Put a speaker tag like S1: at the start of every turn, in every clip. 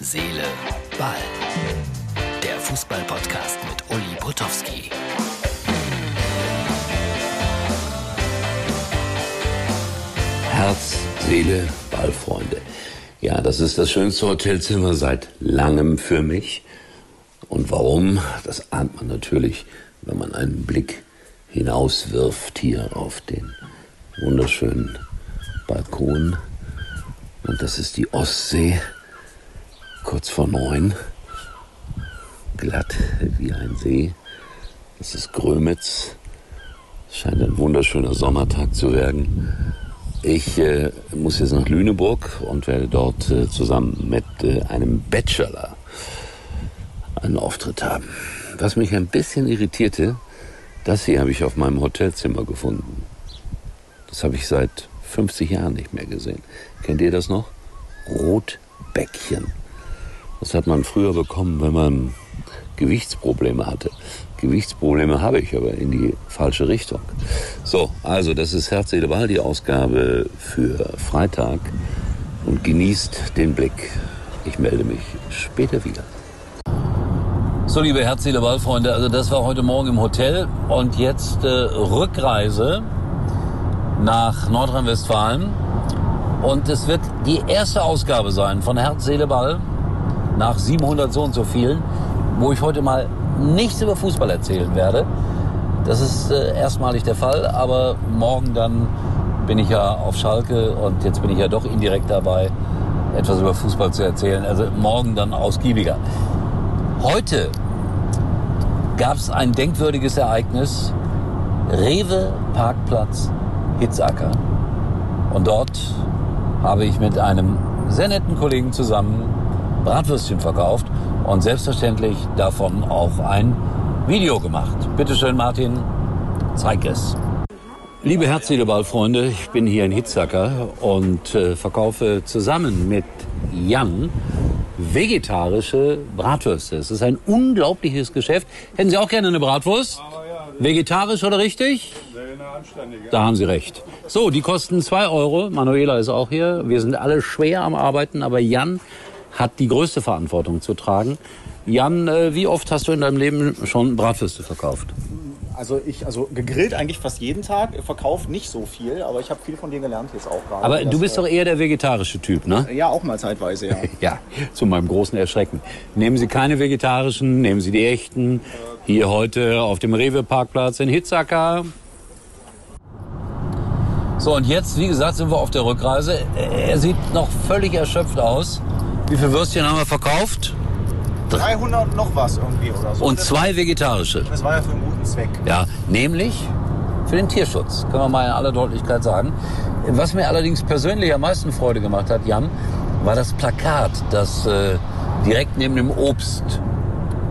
S1: Seele, Ball. Der Fußball-Podcast mit Uli Potowski.
S2: Herz, Seele, Ball, Freunde. Ja, das ist das schönste Hotelzimmer seit langem für mich. Und warum? Das ahnt man natürlich, wenn man einen Blick hinauswirft hier auf den wunderschönen Balkon. Und das ist die Ostsee, kurz vor neun. Glatt wie ein See. Das ist Grömitz. Es scheint ein wunderschöner Sommertag zu werden. Ich äh, muss jetzt nach Lüneburg und werde dort äh, zusammen mit äh, einem Bachelor einen Auftritt haben. Was mich ein bisschen irritierte, das hier habe ich auf meinem Hotelzimmer gefunden. Das habe ich seit 50 Jahren nicht mehr gesehen. Kennt ihr das noch? Rotbäckchen. Das hat man früher bekommen, wenn man Gewichtsprobleme hatte. Gewichtsprobleme habe ich aber in die falsche Richtung. So, also das ist Herz, Seele, Ball, die Ausgabe für Freitag. Und genießt den Blick. Ich melde mich später wieder. So, liebe Herz, Seele, Ball, Freunde, also das war heute Morgen im Hotel und jetzt äh, Rückreise nach Nordrhein-Westfalen. Und es wird die erste Ausgabe sein von Herz, Seele, Ball nach 700 so und so vielen, wo ich heute mal nichts über Fußball erzählen werde. Das ist äh, erstmalig der Fall, aber morgen dann bin ich ja auf Schalke und jetzt bin ich ja doch indirekt dabei, etwas über Fußball zu erzählen. Also morgen dann ausgiebiger. Heute gab es ein denkwürdiges Ereignis. Rewe Parkplatz Hitzacker. Und dort habe ich mit einem sehr netten Kollegen zusammen Bratwürstchen verkauft und selbstverständlich davon auch ein Video gemacht. Bitte schön, Martin, zeig es. Liebe Herzseeleball-Freunde, ich bin hier in Hitzacker und äh, verkaufe zusammen mit Jan vegetarische Bratwürste. Es ist ein unglaubliches Geschäft. Hätten Sie auch gerne eine Bratwurst? Vegetarisch oder richtig? Da haben Sie recht. So, die kosten zwei Euro. Manuela ist auch hier. Wir sind alle schwer am Arbeiten, aber Jan hat die größte Verantwortung zu tragen. Jan, äh, wie oft hast du in deinem Leben schon Bratwürste verkauft?
S3: Also ich, also gegrillt eigentlich fast jeden Tag, verkauft nicht so viel, aber ich habe viel von dir gelernt jetzt auch gerade.
S2: Aber du bist
S3: äh,
S2: doch eher der vegetarische Typ, ne?
S3: Ja, auch mal zeitweise, ja.
S2: Ja, zu meinem großen Erschrecken. Nehmen Sie keine vegetarischen, nehmen Sie die echten. Hier heute auf dem Rewe-Parkplatz in Hitzacker. So, und jetzt, wie gesagt, sind wir auf der Rückreise. Er sieht noch völlig erschöpft aus. Wie viele Würstchen haben wir verkauft?
S3: 300 noch was irgendwie oder so.
S2: Und zwei vegetarische.
S3: Das war ja für einen guten Zweck.
S2: Ja, nämlich für den Tierschutz, können wir mal in aller Deutlichkeit sagen. Was mir allerdings persönlich am meisten Freude gemacht hat, Jan, war das Plakat, das äh, direkt neben dem Obst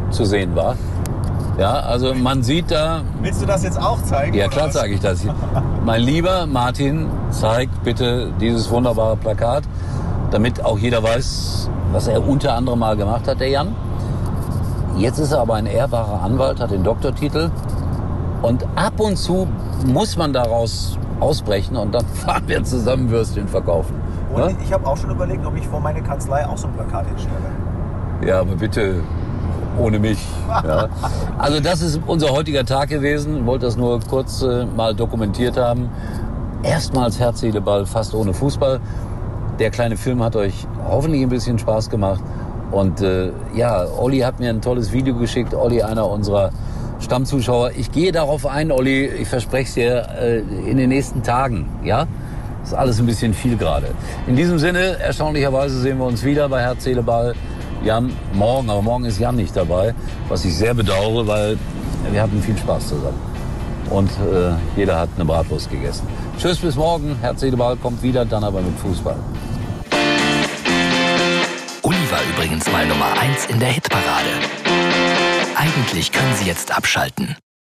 S2: zu sehen war. Ja, also man sieht da,
S3: Willst du das jetzt auch zeigen?
S2: ja klar sage ich das. Mein lieber Martin, zeig bitte dieses wunderbare Plakat, damit auch jeder weiß, was er unter anderem mal gemacht hat, der Jan. Jetzt ist er aber ein ehrbarer Anwalt, hat den Doktortitel und ab und zu muss man daraus ausbrechen und dann fahren wir zusammen Würstchen verkaufen.
S3: Und
S2: Ne?
S3: ich habe auch schon überlegt, ob ich vor meine Kanzlei auch so ein Plakat hinstelle.
S2: Ja, aber bitte ohne mich. Ja. Also das ist unser heutiger Tag gewesen. Ich wollte das nur kurz äh, mal dokumentiert haben. Erstmals Herz, Seele, Ball, fast ohne Fußball. Der kleine Film hat euch hoffentlich ein bisschen Spaß gemacht. Und äh, ja, Olli hat mir ein tolles Video geschickt. Olli, einer unserer Stammzuschauer. Ich gehe darauf ein, Olli, ich verspreche es dir, äh, in den nächsten Tagen. Ja? Ist alles ein bisschen viel gerade. In diesem Sinne, erstaunlicherweise sehen wir uns wieder bei Herz, Seele, Ball. Jan morgen, aber morgen ist Jan nicht dabei, was ich sehr bedauere, weil wir hatten viel Spaß zusammen. Und äh, jeder hat eine Bratwurst gegessen. Tschüss, bis morgen. Herz, Seele, Ball kommt wieder, dann aber mit Fußball.
S1: Uli war übrigens mal Nummer 1 in der Hitparade. Eigentlich können Sie jetzt abschalten.